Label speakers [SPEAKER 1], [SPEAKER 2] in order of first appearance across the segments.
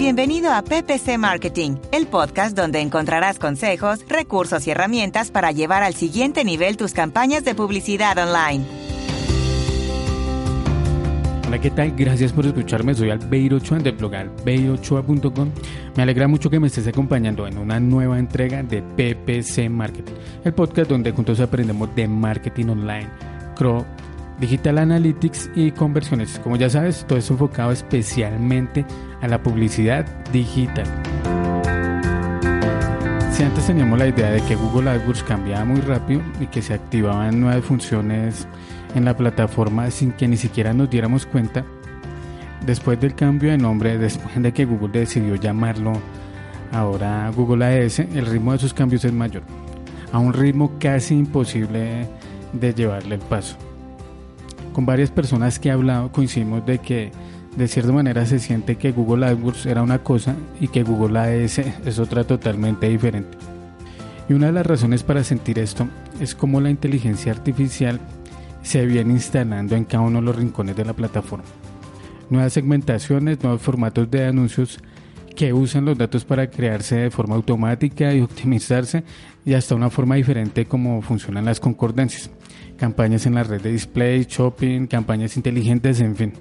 [SPEAKER 1] Bienvenido a PPC Marketing, el podcast donde encontrarás consejos, recursos y herramientas para llevar al siguiente nivel tus campañas de publicidad online.
[SPEAKER 2] Hola, ¿qué tal? Gracias por escucharme. Soy Albeiro Ochoa de blog. Me alegra mucho que me estés acompañando en una nueva entrega de PPC Marketing, el podcast donde juntos aprendemos de marketing online, CRO, Digital Analytics y conversiones. Como ya sabes, todo es enfocado especialmente a la publicidad digital. Si antes teníamos la idea de que Google AdWords cambiaba muy rápido y que se activaban nuevas funciones en la plataforma sin que ni siquiera nos diéramos cuenta, después del cambio de nombre, después de que Google decidió llamarlo ahora Google AS, el ritmo de sus cambios es mayor, a un ritmo casi imposible de llevarle el paso con varias personas que he hablado coincidimos de que de cierta manera se siente que Google AdWords era una cosa y que Google AS es otra totalmente diferente. Y una de las razones para sentir esto es cómo la inteligencia artificial se viene instalando en cada uno de los rincones de la plataforma. Nuevas segmentaciones, nuevos formatos de anuncios que usan los datos para crearse de forma automática y optimizarse y hasta una forma diferente como funcionan las concordancias campañas en la red de display, shopping, campañas inteligentes, en fin.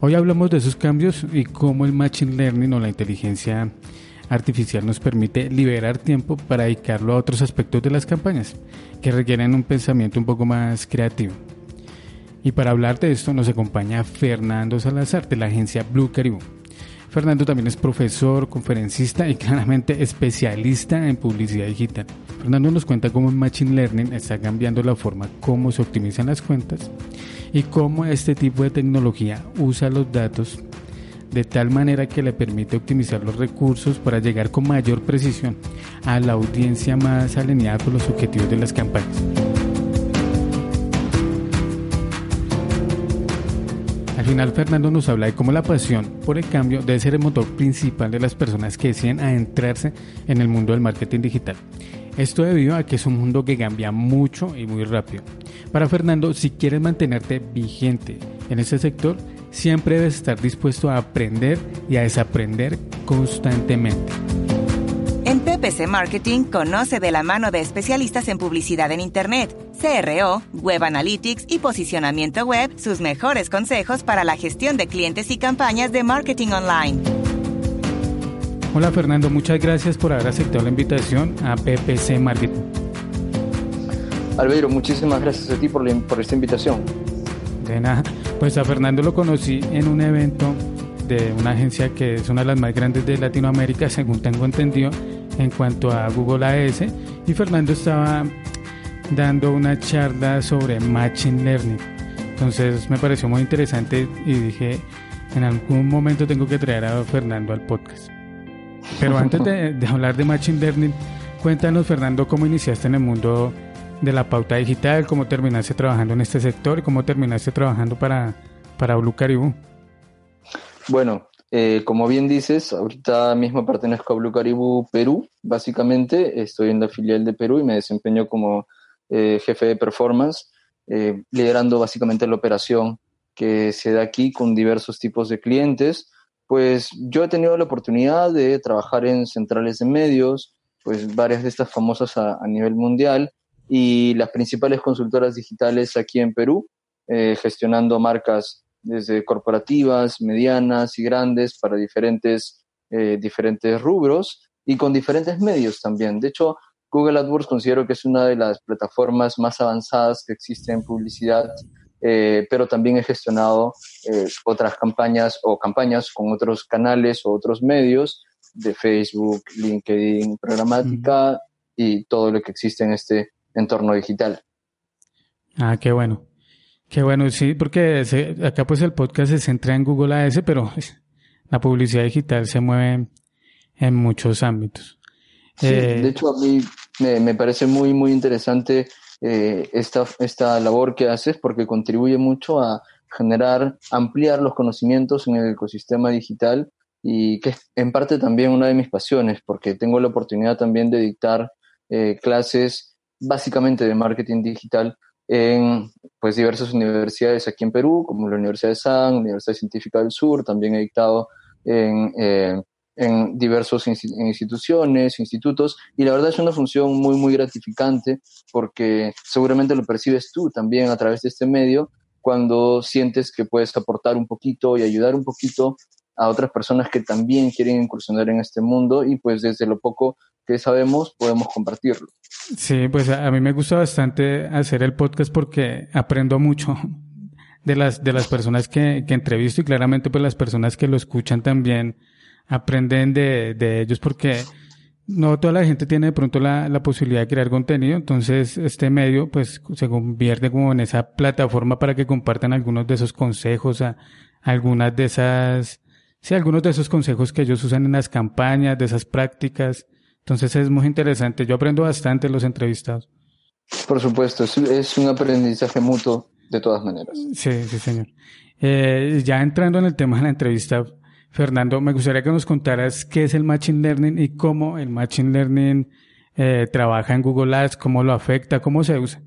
[SPEAKER 2] Hoy hablamos de esos cambios y cómo el Machine Learning o la inteligencia artificial nos permite liberar tiempo para dedicarlo a otros aspectos de las campañas que requieren un pensamiento un poco más creativo. Y para hablar de esto nos acompaña Fernando Salazar de la agencia Blue Caribou. Fernando también es profesor, conferencista y claramente especialista en publicidad digital. Fernando nos cuenta cómo el Machine Learning está cambiando la forma como se optimizan las cuentas y cómo este tipo de tecnología usa los datos de tal manera que le permite optimizar los recursos para llegar con mayor precisión a la audiencia más alineada con los objetivos de las campañas. Final Fernando nos habla de cómo la pasión por el cambio debe ser el motor principal de las personas que deciden adentrarse en el mundo del marketing digital. Esto debido a que es un mundo que cambia mucho y muy rápido. Para Fernando, si quieres mantenerte vigente en ese sector, siempre debes estar dispuesto a aprender y a desaprender constantemente.
[SPEAKER 1] PPC Marketing conoce de la mano de especialistas en publicidad en Internet, CRO, Web Analytics y posicionamiento web sus mejores consejos para la gestión de clientes y campañas de marketing online.
[SPEAKER 2] Hola Fernando, muchas gracias por haber aceptado la invitación a PPC Marketing.
[SPEAKER 3] Albeiro, muchísimas gracias a ti por, por esta invitación.
[SPEAKER 2] De nada, pues a Fernando lo conocí en un evento de una agencia que es una de las más grandes de Latinoamérica, según tengo entendido, en cuanto a Google AS y Fernando estaba dando una charla sobre Machine Learning. Entonces me pareció muy interesante y dije, en algún momento tengo que traer a Fernando al podcast. Pero antes de, hablar de Machine Learning, cuéntanos Fernando cómo iniciaste en el mundo de la pauta digital, cómo terminaste trabajando en este sector y cómo terminaste trabajando para, para Blue Caribou.
[SPEAKER 3] Bueno, eh, como bien dices, ahorita mismo pertenezco a Blue Caribou Perú, básicamente. Estoy en la filial de Perú y me desempeño como eh, jefe de performance, eh, liderando básicamente la operación que se da aquí con diversos tipos de clientes. Pues yo he tenido la oportunidad de trabajar en centrales de medios, pues varias de estas famosas a, nivel mundial y las principales consultoras digitales aquí en Perú, gestionando marcas desde corporativas, medianas y grandes para diferentes, eh, diferentes rubros y con diferentes medios también. De hecho, Google AdWords considero que es una de las plataformas más avanzadas que existe en publicidad, eh, pero también he gestionado eh, otras campañas o campañas con otros canales o otros medios de Facebook, LinkedIn, programática y todo lo que existe en este entorno digital.
[SPEAKER 2] Ah, qué bueno. Qué bueno, sí, porque acá pues el podcast se centra en Google AS, pero la publicidad digital se mueve en muchos ámbitos.
[SPEAKER 3] Sí, eh, de hecho a mí me, parece muy, muy interesante eh, esta, esta labor que haces porque contribuye mucho a generar, ampliar los conocimientos en el ecosistema digital y que es en parte también una de mis pasiones porque tengo la oportunidad también de dictar eh, clases básicamente de marketing digital en pues, diversas universidades aquí en Perú, como la Universidad de San, Universidad Científica del Sur, también he dictado en, eh, en diversas instituciones, institutos, y la verdad es una función muy, muy gratificante porque seguramente lo percibes tú también a través de este medio cuando sientes que puedes aportar un poquito y ayudar un poquito a otras personas que también quieren incursionar en este mundo y pues desde lo poco que sabemos podemos compartirlo.
[SPEAKER 2] Sí, pues a mí me gusta bastante hacer el podcast porque aprendo mucho de las, de las personas que, que entrevisto y claramente pues las personas que lo escuchan también aprenden de, de ellos porque no toda la gente tiene de pronto la, la, posibilidad de crear contenido, entonces este medio pues se convierte como en esa plataforma para que compartan algunos de esos consejos, a, algunas de esas, sí, algunos de esos consejos que ellos usan en las campañas, de esas prácticas. Entonces es muy interesante, yo aprendo bastante los entrevistados.
[SPEAKER 3] Por supuesto, es, es un aprendizaje mutuo de todas maneras.
[SPEAKER 2] Sí, sí, señor. Eh, ya entrando en el tema de la entrevista, Fernando, me gustaría que nos contaras qué es el Machine Learning y cómo el Machine Learning eh, trabaja en Google Ads, cómo lo afecta, cómo se usa.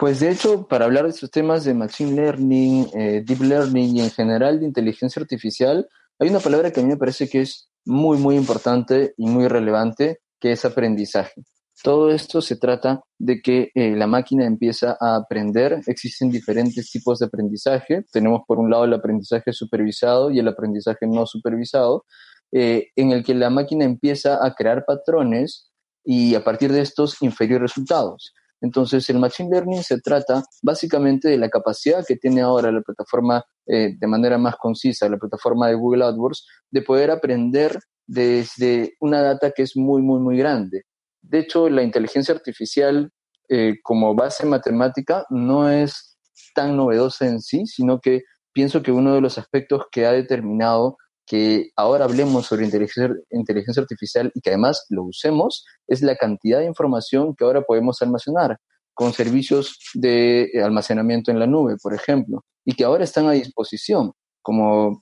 [SPEAKER 3] Pues de hecho, para hablar de estos temas de Machine Learning, eh, Deep Learning y en general de inteligencia artificial, hay una palabra que a mí me parece que es muy, muy importante y muy relevante, que es aprendizaje. Todo esto se trata de que eh, la máquina empieza a aprender. Existen diferentes tipos de aprendizaje. Tenemos por un lado el aprendizaje supervisado y el aprendizaje no supervisado, eh, en el que la máquina empieza a crear patrones y a partir de estos inferir resultados. Entonces, el Machine Learning se trata básicamente de la capacidad que tiene ahora la plataforma, eh, de manera más concisa, la plataforma de Google AdWords, de poder aprender desde una data que es muy, muy, muy grande. De hecho, la inteligencia artificial eh, como base matemática no es tan novedosa en sí, sino que pienso que uno de los aspectos que ha determinado que ahora hablemos sobre inteligencia, inteligencia artificial y que además lo usemos es la cantidad de información que ahora podemos almacenar con servicios de almacenamiento en la nube, por ejemplo, y que ahora están a disposición, como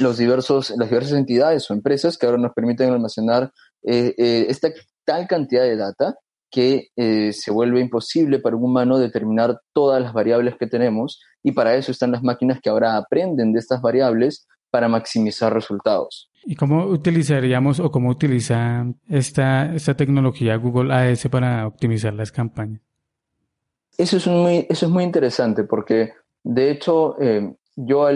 [SPEAKER 3] los diversos, las diversas entidades o empresas que ahora nos permiten almacenar eh, eh, esta tal cantidad de data que eh, se vuelve imposible para un humano determinar todas las variables que tenemos y para eso están las máquinas que ahora aprenden de estas variables para maximizar resultados.
[SPEAKER 2] ¿Y cómo utilizaríamos o cómo utiliza esta, esta tecnología Google AS para optimizar las campañas?
[SPEAKER 3] Eso es muy, eso es muy interesante porque de hecho eh, yo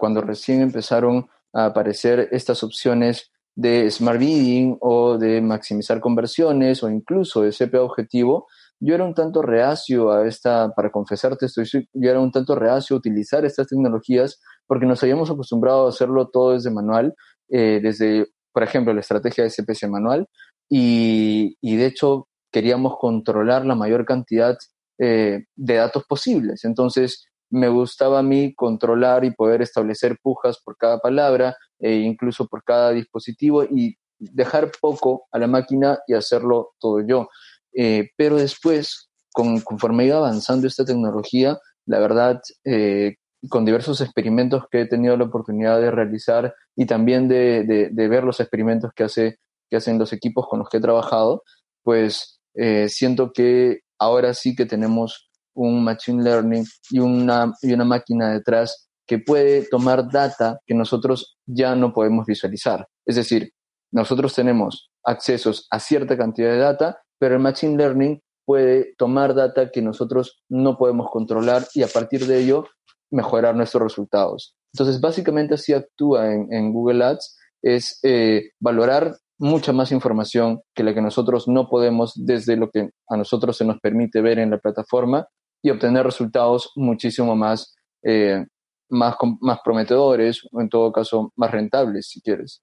[SPEAKER 3] cuando recién empezaron a aparecer estas opciones de Smart Bidding o de maximizar conversiones o incluso de CPA objetivo, yo era un tanto reacio a esta, para confesarte, estoy, yo era un tanto reacio a utilizar estas tecnologías porque nos habíamos acostumbrado a hacerlo todo desde manual, eh, desde, por ejemplo, la estrategia de CPC manual, y, y, de hecho queríamos controlar la mayor cantidad eh, de datos posibles. Entonces, me gustaba a mí controlar y poder establecer pujas por cada palabra, e incluso por cada dispositivo y dejar poco a la máquina y hacerlo todo yo. Eh, pero después, con, conforme iba avanzando esta tecnología, la verdad, eh, con diversos experimentos que he tenido la oportunidad de realizar y también de, ver los experimentos que, hace, que hacen los equipos con los que he trabajado, pues eh, siento que ahora sí que tenemos un machine learning y una, y una máquina detrás que puede tomar data que nosotros ya no podemos visualizar. Es decir, nosotros tenemos accesos a cierta cantidad de data, pero el Machine Learning puede tomar data que nosotros no podemos controlar y a partir de ello mejorar nuestros resultados. Entonces, básicamente así actúa en, Google Ads, es eh, valorar mucha más información que la que nosotros no podemos desde lo que a nosotros se nos permite ver en la plataforma y obtener resultados muchísimo más eh, más, más prometedores o en todo caso más rentables, si quieres.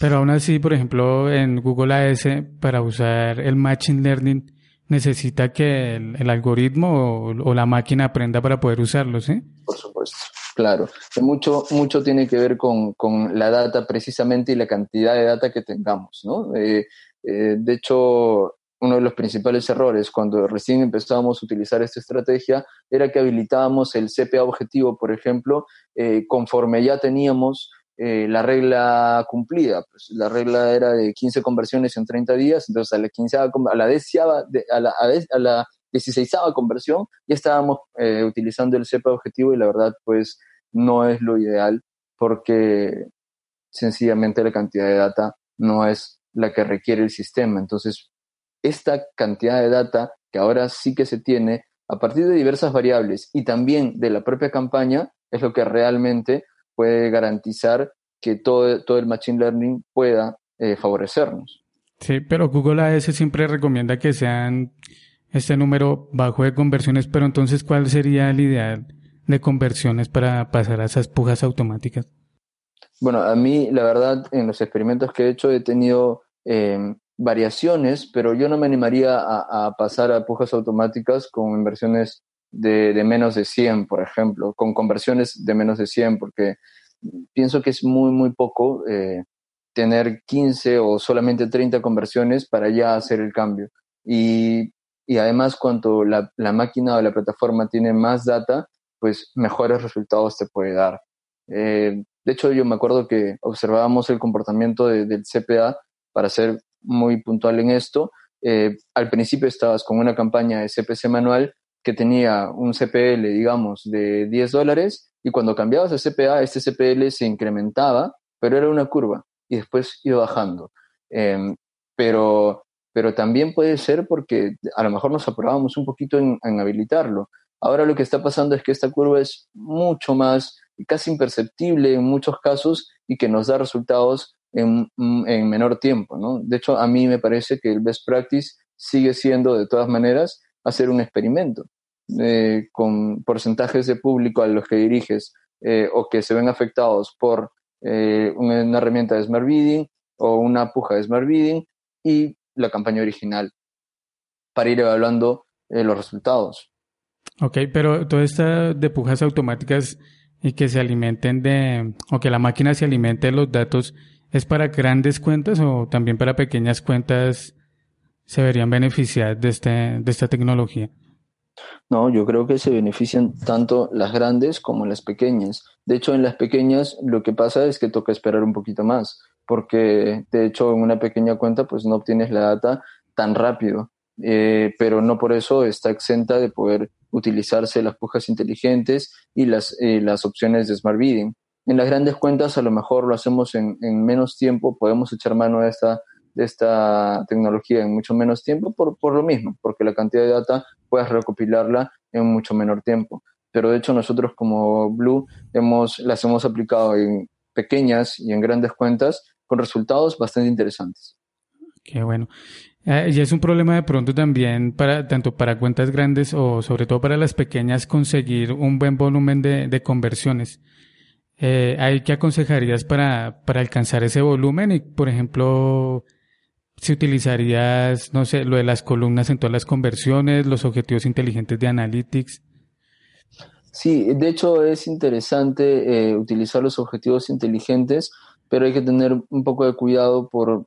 [SPEAKER 2] Pero aún así, por ejemplo, en Google AS, para usar el Machine Learning, necesita que el, algoritmo o, la máquina aprenda para poder usarlo, ¿sí?
[SPEAKER 3] Por supuesto, claro. Mucho, mucho tiene que ver con, con la data precisamente y la cantidad de data que tengamos, ¿no? Eh, eh, de hecho, uno de los principales errores cuando recién empezábamos a utilizar esta estrategia era que habilitábamos el CPA objetivo, por ejemplo, eh, conforme ya teníamos eh, la regla cumplida. Pues la regla era de 15 conversiones en 30 días, entonces a la, 15, a la, deseaba, a la, a la 16 conversión ya estábamos eh, utilizando el CPA objetivo y la verdad pues no es lo ideal porque sencillamente la cantidad de data no es la que requiere el sistema. Entonces, esta cantidad de data que ahora sí que se tiene a partir de diversas variables y también de la propia campaña es lo que realmente puede garantizar que todo, todo el Machine Learning pueda eh, favorecernos.
[SPEAKER 2] Sí, pero Google AS siempre recomienda que sean este número bajo de conversiones, pero entonces, ¿cuál sería el ideal de conversiones para pasar a esas pujas automáticas?
[SPEAKER 3] Bueno, a mí, la verdad, en los experimentos que he hecho he tenido em, variaciones, pero yo no me animaría a, pasar a pujas automáticas con inversiones de, menos de 100, por ejemplo, con conversiones de menos de 100, porque pienso que es muy, muy poco eh, tener 15 o solamente 30 conversiones para ya hacer el cambio. Y, además, cuanto la, máquina o la plataforma tiene más data, pues mejores resultados te puede dar. Eh, de hecho, yo me acuerdo que observábamos el comportamiento del CPA para ser muy puntual en esto. Eh, al principio estabas con una campaña de CPC manual que tenía un CPL, digamos, de 10 dólares y cuando cambiabas de CPA, este CPL se incrementaba, pero era una curva y después iba bajando. Em, pero, pero también puede ser porque a lo mejor nos aprobábamos un poquito en, habilitarlo. Ahora lo que está pasando es que esta curva es mucho más, casi imperceptible en muchos casos y que nos da resultados en, en, menor tiempo. ¿no? De hecho, a mí me parece que el best practice sigue siendo, de todas maneras, hacer un experimento eh, con porcentajes de público a los que diriges eh, o que se ven afectados por eh, una, herramienta de Smart Bidding o una puja de Smart Bidding y la campaña original para ir evaluando eh, los resultados.
[SPEAKER 2] Ok, pero todo esto de pujas automáticas y que se alimenten de, o que la máquina se alimente de los datos, ¿es para grandes cuentas o también para pequeñas cuentas se verían beneficiar de, este, de esta tecnología?
[SPEAKER 3] No, yo creo que se benefician tanto las grandes como las pequeñas. De hecho, en las pequeñas lo que pasa es que toca esperar un poquito más, porque de hecho en una pequeña cuenta pues no obtienes la data tan rápido, eh, pero no por eso está exenta de poder utilizarse las pujas inteligentes y las, eh, las opciones de Smart Bidding. En las grandes cuentas a lo mejor lo hacemos en, en menos tiempo, podemos echar mano a esta esta tecnología en mucho menos tiempo por, por lo mismo, porque la cantidad de data puedes recopilarla en mucho menor tiempo. Pero de hecho nosotros como Blue hemos, las hemos aplicado en pequeñas y en grandes cuentas con resultados bastante interesantes.
[SPEAKER 2] Qué bueno. Eh, y es un problema de pronto también para tanto para cuentas grandes o sobre todo para las pequeñas conseguir un buen volumen de, de conversiones. Eh, ¿Hay qué aconsejarías para, para alcanzar ese volumen? Y, por ejemplo, si utilizarías, no sé, lo de las columnas en todas las conversiones, los objetivos inteligentes de Analytics.
[SPEAKER 3] Sí, de hecho es interesante eh, utilizar los objetivos inteligentes, pero hay que tener un poco de cuidado por,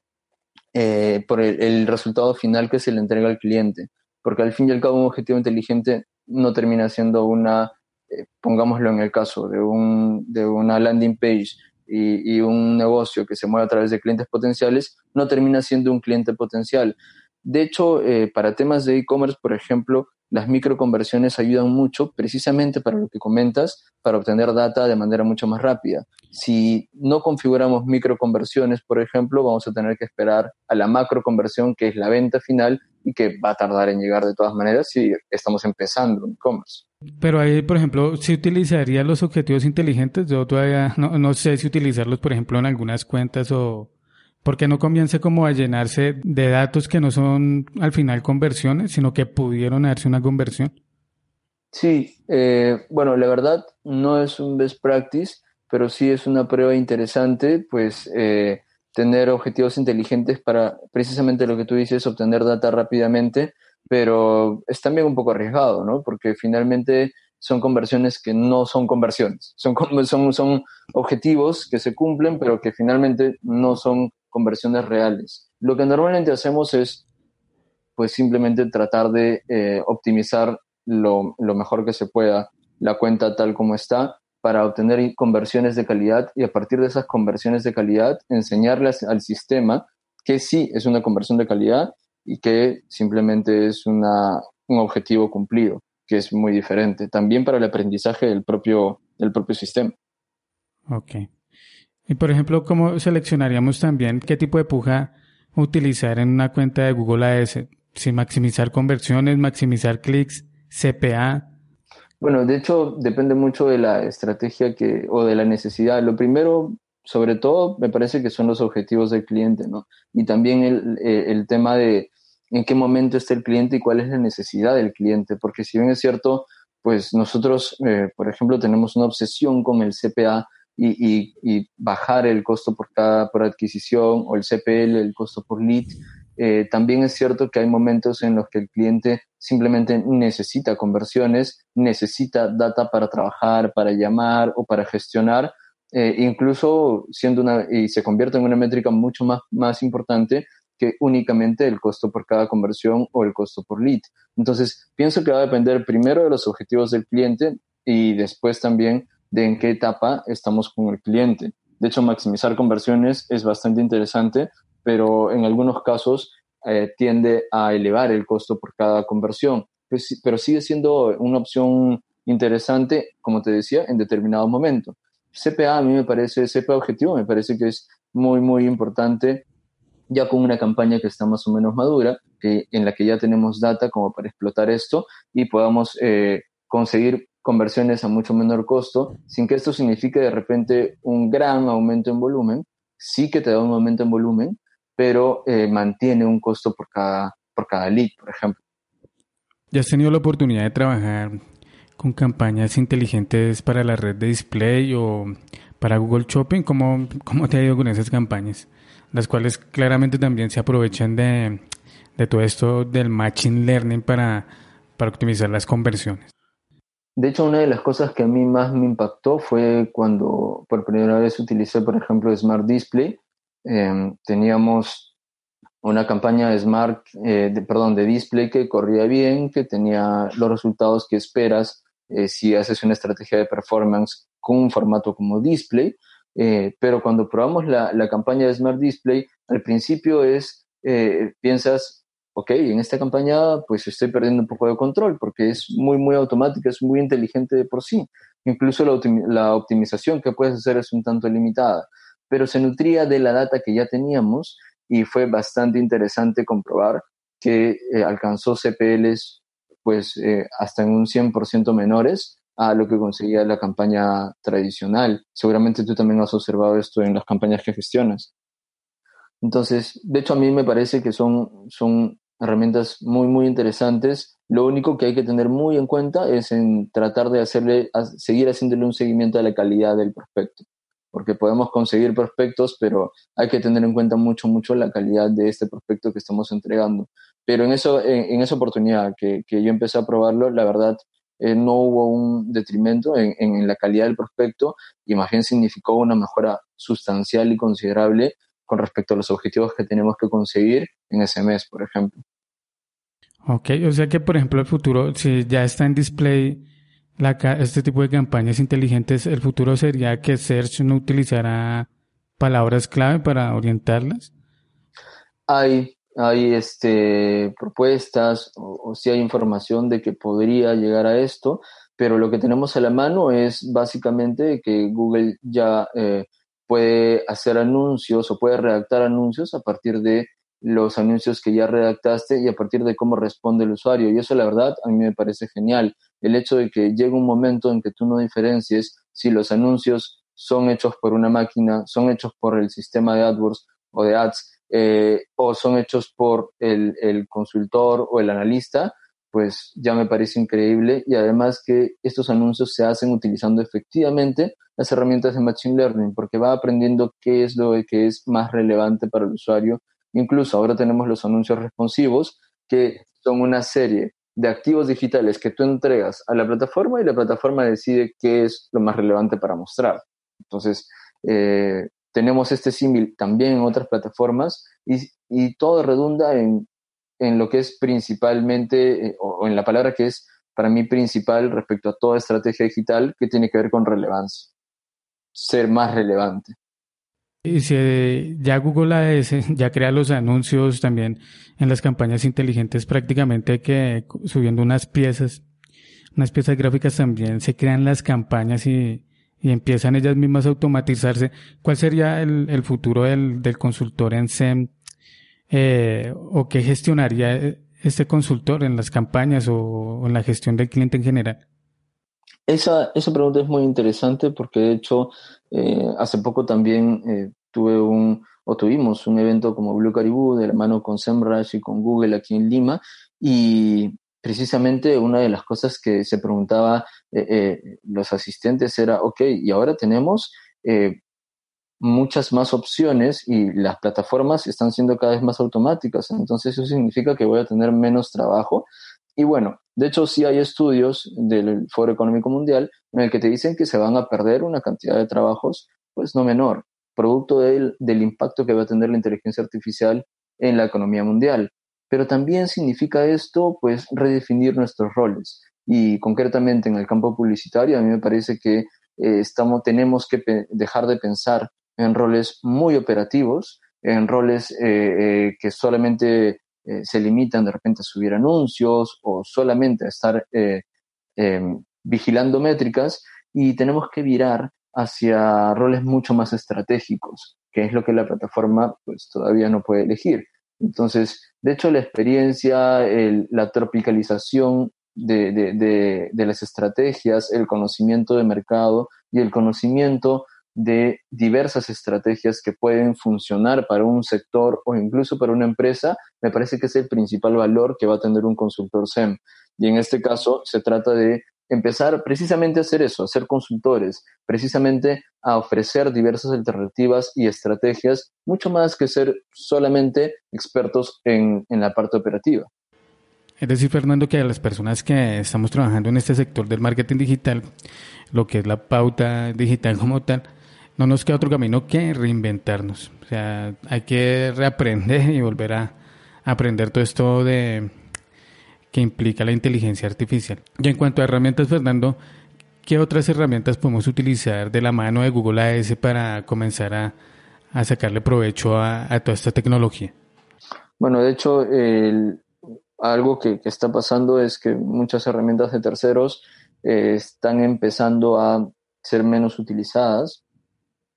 [SPEAKER 3] eh, por el, resultado final que se le entrega al cliente, porque al fin y al cabo un objetivo inteligente no termina siendo una, eh, pongámoslo en el caso de, un, de una landing page y, un negocio que se mueve a través de clientes potenciales no termina siendo un cliente potencial. De hecho, eh, para temas de e-commerce, por ejemplo, las microconversiones ayudan mucho precisamente para lo que comentas, para obtener data de manera mucho más rápida. Si no configuramos microconversiones, por ejemplo, vamos a tener que esperar a la macroconversión, que es la venta final y que va a tardar en llegar de todas maneras si estamos empezando en e-commerce.
[SPEAKER 2] Pero ahí, por ejemplo, si utilizaría los objetivos inteligentes, yo todavía no, no sé si utilizarlos, por ejemplo, en algunas cuentas o porque no comience como a llenarse de datos que no son al final conversiones, sino que pudieron hacerse una conversión.
[SPEAKER 3] Sí, eh, bueno, la verdad no es un best practice, pero sí es una prueba interesante, pues eh, tener objetivos inteligentes para precisamente lo que tú dices, obtener data rápidamente pero es también un poco arriesgado, ¿no? Porque finalmente son conversiones que no son conversiones, son, son, son objetivos que se cumplen, pero que finalmente no son conversiones reales. Lo que normalmente hacemos es, pues simplemente tratar de eh, optimizar lo, lo mejor que se pueda la cuenta tal como está para obtener conversiones de calidad y a partir de esas conversiones de calidad enseñarles al sistema que sí es una conversión de calidad y que simplemente es una, un objetivo cumplido, que es muy diferente, también para el aprendizaje del propio, del propio sistema.
[SPEAKER 2] Ok. Y por ejemplo, ¿cómo seleccionaríamos también qué tipo de puja utilizar en una cuenta de Google Ads? Si maximizar conversiones, maximizar clics, CPA.
[SPEAKER 3] Bueno, de hecho, depende mucho de la estrategia que, o de la necesidad. Lo primero, sobre todo, me parece que son los objetivos del cliente, ¿no? Y también el, eh, el tema de en qué momento está el cliente y cuál es la necesidad del cliente. Porque si bien es cierto, pues nosotros, eh, por ejemplo, tenemos una obsesión con el CPA y, bajar el costo por cada por adquisición o el CPL, el costo por lead. Eh, también es cierto que hay momentos en los que el cliente simplemente necesita conversiones, necesita data para trabajar, para llamar o para gestionar, eh, incluso siendo una, y se convierte en una métrica mucho más, más importante que únicamente el costo por cada conversión o el costo por lead. Entonces, pienso que va a depender primero de los objetivos del cliente y después también de en qué etapa estamos con el cliente. De hecho, maximizar conversiones es bastante interesante, pero en algunos casos eh, tiende a elevar el costo por cada conversión. Pues, pero sigue siendo una opción interesante, como te decía, en determinado momento. CPA a mí me parece, CPA objetivo me parece que es muy, muy importante ya con una campaña que está más o menos madura, que, en la que ya tenemos data como para explotar esto y podamos eh, conseguir conversiones a mucho menor costo, sin que esto signifique de repente un gran aumento en volumen, sí que te da un aumento en volumen, pero eh, mantiene un costo por cada, por cada lead, por ejemplo.
[SPEAKER 2] ¿Ya has tenido la oportunidad de trabajar con campañas inteligentes para la red de display o para Google Shopping? ¿Cómo, cómo te ha ido con esas campañas? las cuales claramente también se aprovechan de, todo esto del Machine Learning para, optimizar las conversiones.
[SPEAKER 3] De hecho, una de las cosas que a mí más me impactó fue cuando por primera vez utilicé, por ejemplo, Smart Display. Em, teníamos una campaña de Smart, eh, perdón, de Display que corría bien, que tenía los resultados que esperas eh, si haces una estrategia de performance con un formato como Display. Eh, pero cuando probamos la, la, campaña de Smart Display, al principio es, eh, piensas, ok, en esta campaña pues estoy perdiendo un poco de control porque es muy, muy automática, es muy inteligente de por sí. Incluso la, la optimización que puedes hacer es un tanto limitada, pero se nutría de la data que ya teníamos y fue bastante interesante comprobar que eh, alcanzó CPLs pues hasta en un 100% menores a lo que conseguía la campaña tradicional. Seguramente tú también has observado esto en las campañas que gestionas. Entonces, de hecho a mí me parece que son, son herramientas muy, muy interesantes. Lo único que hay que tener muy en cuenta es en tratar de hacerle, seguir haciéndole un seguimiento a la calidad del prospecto, porque podemos conseguir prospectos, pero hay que tener en cuenta mucho, mucho la calidad de este prospecto que estamos entregando. Pero en, eso, en, esa oportunidad que, que, yo empecé a probarlo, la verdad, eh, no hubo un detrimento en, en, la calidad del prospecto y más bien significó una mejora sustancial y considerable con respecto a los objetivos que tenemos que conseguir en ese mes, por ejemplo.
[SPEAKER 2] Ok, o sea que, por ejemplo, el futuro, si ya está en display la, este tipo de campañas inteligentes, el futuro sería que Search no utilizará palabras clave para orientarlas.
[SPEAKER 3] Hay hay este, propuestas o, si hay información de que podría llegar a esto, pero lo que tenemos a la mano es básicamente que Google ya eh, puede hacer anuncios o puede redactar anuncios a partir de los anuncios que ya redactaste y a partir de cómo responde el usuario. Y eso la verdad a mí me parece genial. El hecho de que llegue un momento en que tú no diferencies si los anuncios son hechos por una máquina, son hechos por el sistema de AdWords o de Ads, eh, o son hechos por el, consultor o el analista, pues ya me parece increíble y además que estos anuncios se hacen utilizando efectivamente las herramientas de Machine Learning porque va aprendiendo qué es lo que es más relevante para el usuario. Incluso ahora tenemos los anuncios responsivos que son una serie de activos digitales que tú entregas a la plataforma y la plataforma decide qué es lo más relevante para mostrar. Entonces, eh, tenemos este símil también en otras plataformas y, y todo redunda en, en, lo que es principalmente, eh, o, en la palabra que es para mí principal respecto a toda estrategia digital que tiene que ver con relevancia, ser más relevante.
[SPEAKER 2] Y si ya Google Ads ya crea los anuncios también en las campañas inteligentes, prácticamente que subiendo unas piezas, unas piezas gráficas también se crean las campañas y, empiezan ellas mismas a automatizarse, ¿cuál sería el, futuro del, consultor en SEM? Eh, ¿O qué gestionaría este consultor en las campañas o, en la gestión del cliente en general?
[SPEAKER 3] Esa, esa pregunta es muy interesante porque de hecho eh, hace poco también eh, tuve un o tuvimos un evento como Blue Caribou de la mano con SEMrush y con Google aquí en Lima y precisamente una de las cosas que se preguntaba eh, los asistentes era, ok, y ahora tenemos muchas más opciones y las plataformas están siendo cada vez más automáticas. Entonces eso significa que voy a tener menos trabajo. Y bueno, de hecho sí hay estudios del Foro Económico Mundial en el que te dicen que se van a perder una cantidad de trabajos pues no menor, producto del, del impacto que va a tener la inteligencia artificial en la economía mundial. Pero también significa esto pues redefinir nuestros roles. Y concretamente en el campo publicitario, a mí me parece que eh, estamos, tenemos que dejar de pensar en roles muy operativos, en roles eh, eh, que solamente eh, se limitan de repente a subir anuncios o solamente a estar em, vigilando métricas y tenemos que virar hacia roles mucho más estratégicos, que es lo que la plataforma pues todavía no puede elegir. Entonces, de hecho, la experiencia, la tropicalización de, de, las estrategias, el conocimiento de mercado y el conocimiento de diversas estrategias que pueden funcionar para un sector o incluso para una empresa, me parece que es el principal valor que va a tener un consultor SEM. Y en este caso se trata de empezar precisamente a hacer eso, a ser consultores, precisamente a ofrecer diversas alternativas y estrategias, mucho más que ser solamente expertos en, en la parte operativa.
[SPEAKER 2] Es decir, Fernando, que a las personas que estamos trabajando en este sector del marketing digital, lo que es la pauta digital como tal, no nos queda otro camino que reinventarnos. O sea, hay que reaprender y volver a aprender todo esto de que implica la inteligencia artificial. Y en cuanto a herramientas, Fernando, ¿qué otras herramientas podemos utilizar de la mano de Google AS para comenzar a, sacarle provecho a, toda esta tecnología?
[SPEAKER 3] Bueno, de hecho, algo que, está pasando es que muchas herramientas de terceros eh, están empezando a ser menos utilizadas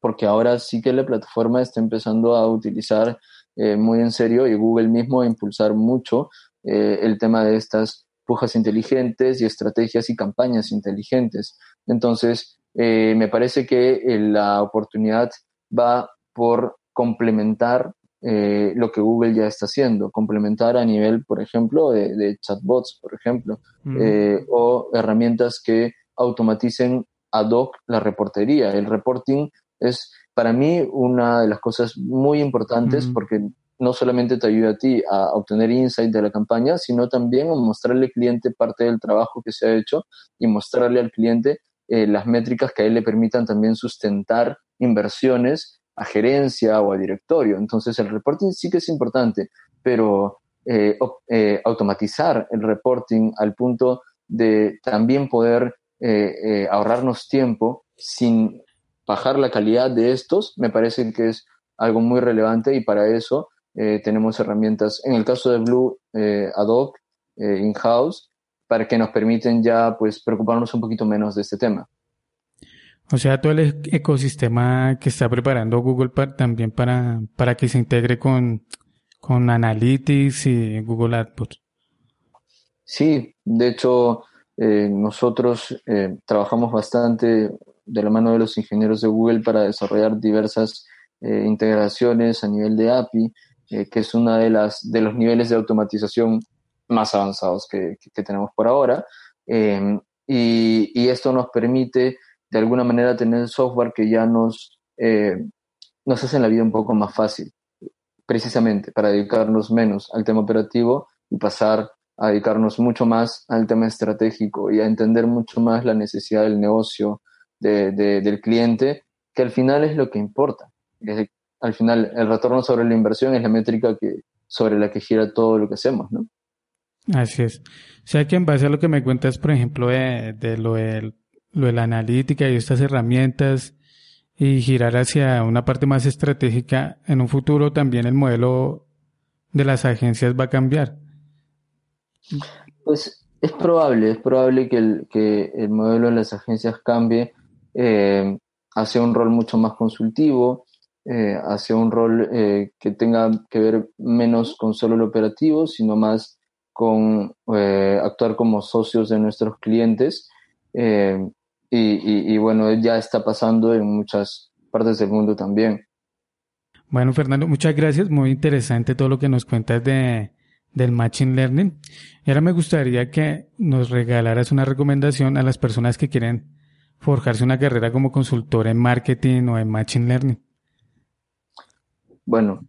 [SPEAKER 3] porque ahora sí que la plataforma está empezando a utilizar eh, muy en serio y Google mismo a impulsar mucho eh, el tema de estas pujas inteligentes y estrategias y campañas inteligentes. Entonces, eh, me parece que la oportunidad va por complementar lo que Google ya está haciendo, complementar a nivel, por ejemplo, de, chatbots, por ejemplo, mm. o herramientas que automaticen ad hoc la reportería. El reporting es para mí una de las cosas muy importantes porque no solamente te ayuda a ti a obtener insight de la campaña, sino también a mostrarle al cliente parte del trabajo que se ha hecho y mostrarle al cliente eh, las métricas que a él le permitan también sustentar inversiones a gerencia o a directorio. Entonces el reporting sí que es importante, pero eh, eh, automatizar el reporting al punto de también poder ahorrarnos tiempo sin bajar la calidad de estos me parece que es algo muy relevante y para eso eh, tenemos herramientas, en el caso de Blue, eh, ad hoc, eh, in-house, para que nos permiten ya pues preocuparnos un poquito menos de este tema.
[SPEAKER 2] O sea, todo el ecosistema que está preparando Google también para, para que se integre con, con Analytics y Google AdWords.
[SPEAKER 3] Sí, de hecho, nosotros trabajamos bastante de la mano de los ingenieros de Google para desarrollar diversas eh, integraciones a nivel de API, eh, que es uno de, las, de los niveles de automatización más avanzados que, tenemos por ahora. Em, y, esto nos permite, de alguna manera, tener software que ya nos, eh, nos hace la vida un poco más fácil, precisamente para dedicarnos menos al tema operativo y pasar a dedicarnos mucho más al tema estratégico y a entender mucho más la necesidad del negocio, del cliente, que al final es lo que importa. al final, el retorno sobre la inversión es la métrica que, sobre la que gira todo lo que hacemos, ¿no?
[SPEAKER 2] Así es. O sea que en base a lo que me cuentas, por ejemplo, de, lo, de, lo de la analítica y estas herramientas y girar hacia una parte más estratégica, en un futuro también el modelo de las agencias va a cambiar.
[SPEAKER 3] Pues es probable, es probable que el, que el modelo de las agencias cambie eh, hacia un rol mucho más consultivo, eh, hacia un rol eh, que tenga que ver menos con solo el operativo, sino más con actuar como socios de nuestros clientes. Y, y, bueno, ya está pasando en muchas partes del mundo también.
[SPEAKER 2] Bueno, Fernando, muchas gracias. Muy interesante todo lo que nos cuentas de, del Machine Learning. Y ahora me gustaría que nos regalaras una recomendación a las personas que quieren forjarse una carrera como consultor en marketing o en Machine Learning.
[SPEAKER 3] Bueno,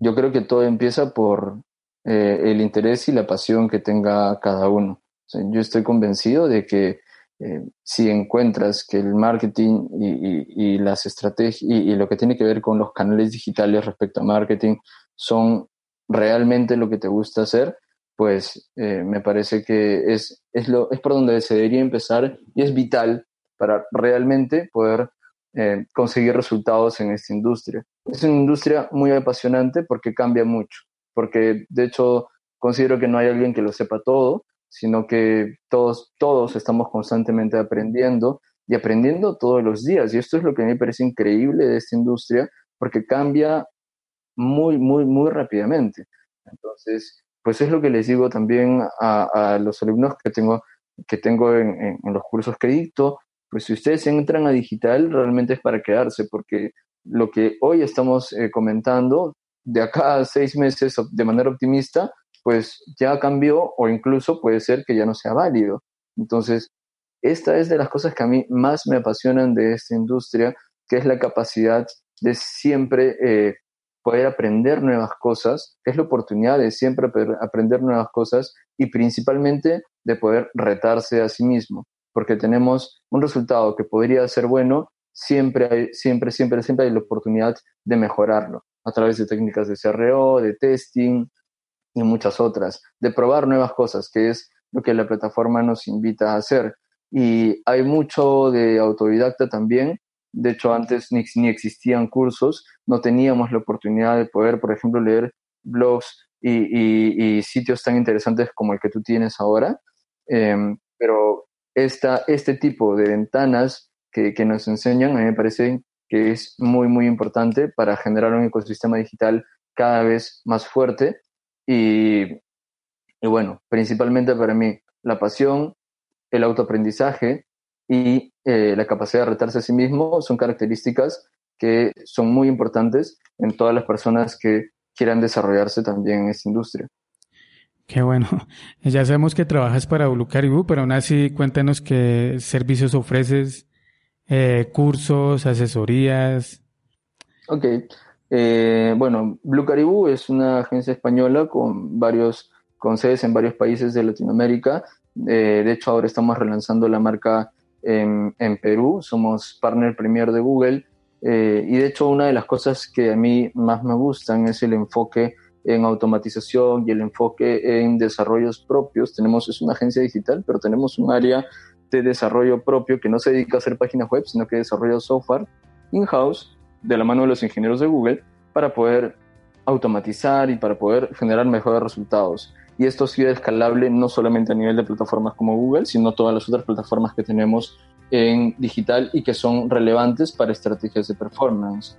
[SPEAKER 3] yo creo que todo empieza por eh, el interés y la pasión que tenga cada uno. yo estoy convencido de que eh, si encuentras que el marketing y, las estrategias y, lo que tiene que ver con los canales digitales respecto a marketing son realmente lo que te gusta hacer, pues eh, me parece que es, es, lo, es por donde se debería empezar y es vital para realmente poder eh, conseguir resultados en esta industria. Es una industria muy apasionante porque cambia mucho, porque de hecho considero que no hay alguien que lo sepa todo, sino que todos, todos estamos constantemente aprendiendo y aprendiendo todos los días. Y esto es lo que a mí me parece increíble de esta industria, porque cambia muy, muy, muy rápidamente. Entonces, pues es lo que les digo también a, los alumnos que tengo, que tengo en, los cursos que dicto, pues si ustedes entran a digital, realmente es para quedarse, porque lo que hoy estamos eh, comentando, de acá a seis meses de manera optimista, pues ya cambió o incluso puede ser que ya no sea válido. Entonces, esta es de las cosas que a mí más me apasionan de esta industria, que es la capacidad de siempre eh, poder aprender nuevas cosas, es la oportunidad de siempre aprender nuevas cosas y principalmente de poder retarse a sí mismo, porque tenemos un resultado que podría ser bueno, siempre hay, siempre, siempre, siempre hay la oportunidad de mejorarlo a través de técnicas de CRO, de testing, y muchas otras, de probar nuevas cosas, que es lo que la plataforma nos invita a hacer. Y hay mucho de autodidacta también. De hecho, antes ni, ni existían cursos, no teníamos la oportunidad de poder, por ejemplo, leer blogs y, sitios tan interesantes como el que tú tienes ahora. Em, pero esta, este tipo de ventanas que, que nos enseñan, a mí me parece que es muy, muy importante para generar un ecosistema digital cada vez más fuerte y, bueno, principalmente para mí, la pasión, el autoaprendizaje y eh, la capacidad de retarse a sí mismo son características que son muy importantes en todas las personas que quieran desarrollarse también en esta industria.
[SPEAKER 2] Qué bueno. Ya sabemos que trabajas para Blue Caribou, pero aún así cuéntanos qué servicios ofreces, eh, cursos, asesorías.
[SPEAKER 3] Ok. Eh, bueno, Blue Caribou es una agencia española con varios con sedes en varios países de Latinoamérica. Eh, de hecho, ahora estamos relanzando la marca en, Perú. Somos partner premier de Google. Y de hecho, una de las cosas que a mí más me gustan es el enfoque en automatización y el enfoque en desarrollos propios. Tenemos, es una agencia digital, pero tenemos un área de desarrollo propio que no se dedica a hacer páginas web, sino que desarrolla software in-house de la mano de los ingenieros de Google para poder automatizar y para poder generar mejores resultados. Y esto ha sido escalable no solamente a nivel de plataformas como Google, sino todas las otras plataformas que tenemos en digital y que son relevantes para estrategias de performance.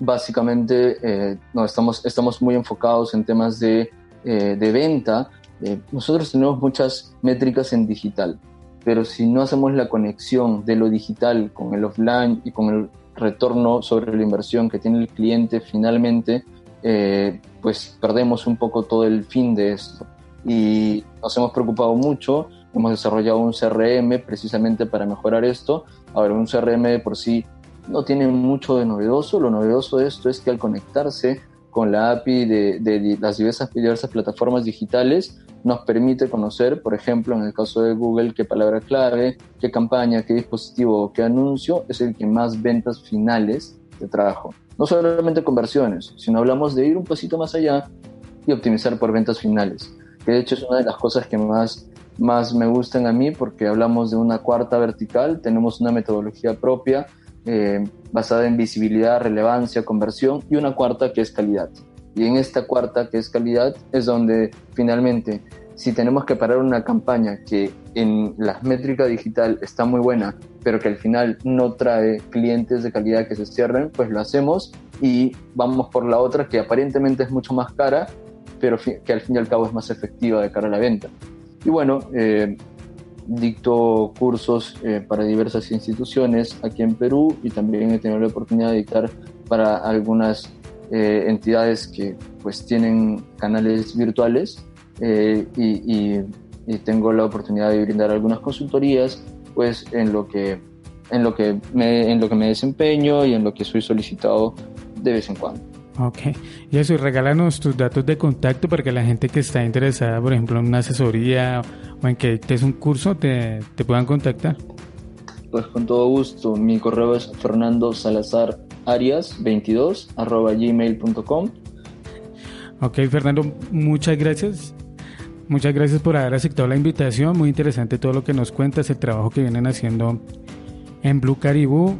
[SPEAKER 3] Básicamente, eh, no, estamos, estamos muy enfocados en temas de, eh, de venta. Eh, nosotros tenemos muchas métricas en digital, pero si no hacemos la conexión de lo digital con el offline y con el retorno sobre la inversión que tiene el cliente finalmente, pues perdemos un poco todo el fin de esto. Y nos hemos preocupado mucho, hemos desarrollado un CRM precisamente para mejorar esto. Ahora, un CRM por sí no tiene mucho de novedoso, lo novedoso de esto es que al conectarse con la API de, las diversas, diversas plataformas digitales, nos permite conocer, por ejemplo, en el caso de Google, qué palabra clave, qué campaña, qué dispositivo, qué anuncio es el que más ventas finales te trajo. No solamente conversiones, sino hablamos de ir un pasito más allá y optimizar por ventas finales, que de hecho es una de las cosas que más, más me gustan a mí porque hablamos de una cuarta vertical, tenemos una metodología propia eh, basada en visibilidad, relevancia, conversión y una cuarta que es calidad. Y en esta cuarta, que es calidad, es donde finalmente, si tenemos que parar una campaña que en las métricas digital está muy buena, pero que al final no trae clientes de calidad que se cierren, pues lo hacemos y vamos por la otra que aparentemente es mucho más cara, pero que al fin y al cabo es más efectiva de cara a la venta. Y bueno, eh, dicto cursos eh, para diversas instituciones aquí en Perú y también he tenido la oportunidad de dictar para algunas eh, entidades que pues tienen canales virtuales eh, y, tengo la oportunidad de brindar algunas consultorías pues en lo que en lo que me, en lo que me desempeño y en lo que soy solicitado de vez en cuando.
[SPEAKER 2] Ok, y eso, y regálanos tus datos de contacto para que la gente que está interesada, por ejemplo, en una asesoría o en que es un curso, te, te puedan contactar.
[SPEAKER 3] Pues con todo gusto, mi correo es fernando salazar arias 22 arroba gmail.com.
[SPEAKER 2] Ok, Fernando, muchas gracias. Muchas gracias por haber aceptado la invitación. Muy interesante todo lo que nos cuentas, el trabajo que vienen haciendo en Blue Caribou,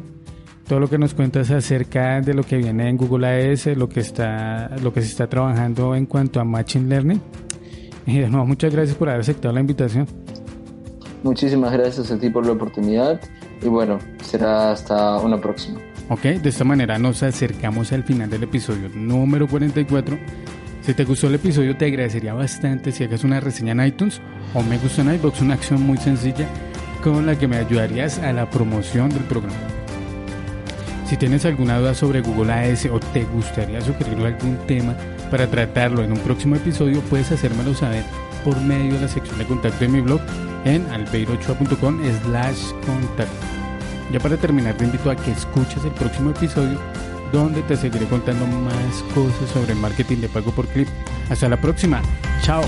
[SPEAKER 2] todo lo que nos cuentas acerca de lo que viene en Google AS, lo que está, lo que se está trabajando en cuanto a Machine Learning. Y de nuevo, muchas gracias por haber aceptado la invitación.
[SPEAKER 3] Muchísimas gracias a ti por la oportunidad y bueno, será hasta una próxima.
[SPEAKER 2] Ok, de esta manera nos acercamos al final del episodio número 44 si te gustó el episodio, te agradecería bastante si hagas una reseña en iTunes o me gusta en iBox, una acción muy sencilla con la que me ayudarías a la promoción del programa. Si tienes alguna duda sobre Google AS o te gustaría sugerirle algún tema para tratarlo en un próximo episodio, puedes hacérmelo saber por medio de la sección de contacto de mi blog en albeirochoa.com slash contacto. Ya para terminar, te invito a que escuches el próximo episodio donde te seguiré contando más cosas sobre marketing de pago por clip. Hasta la próxima. Chao.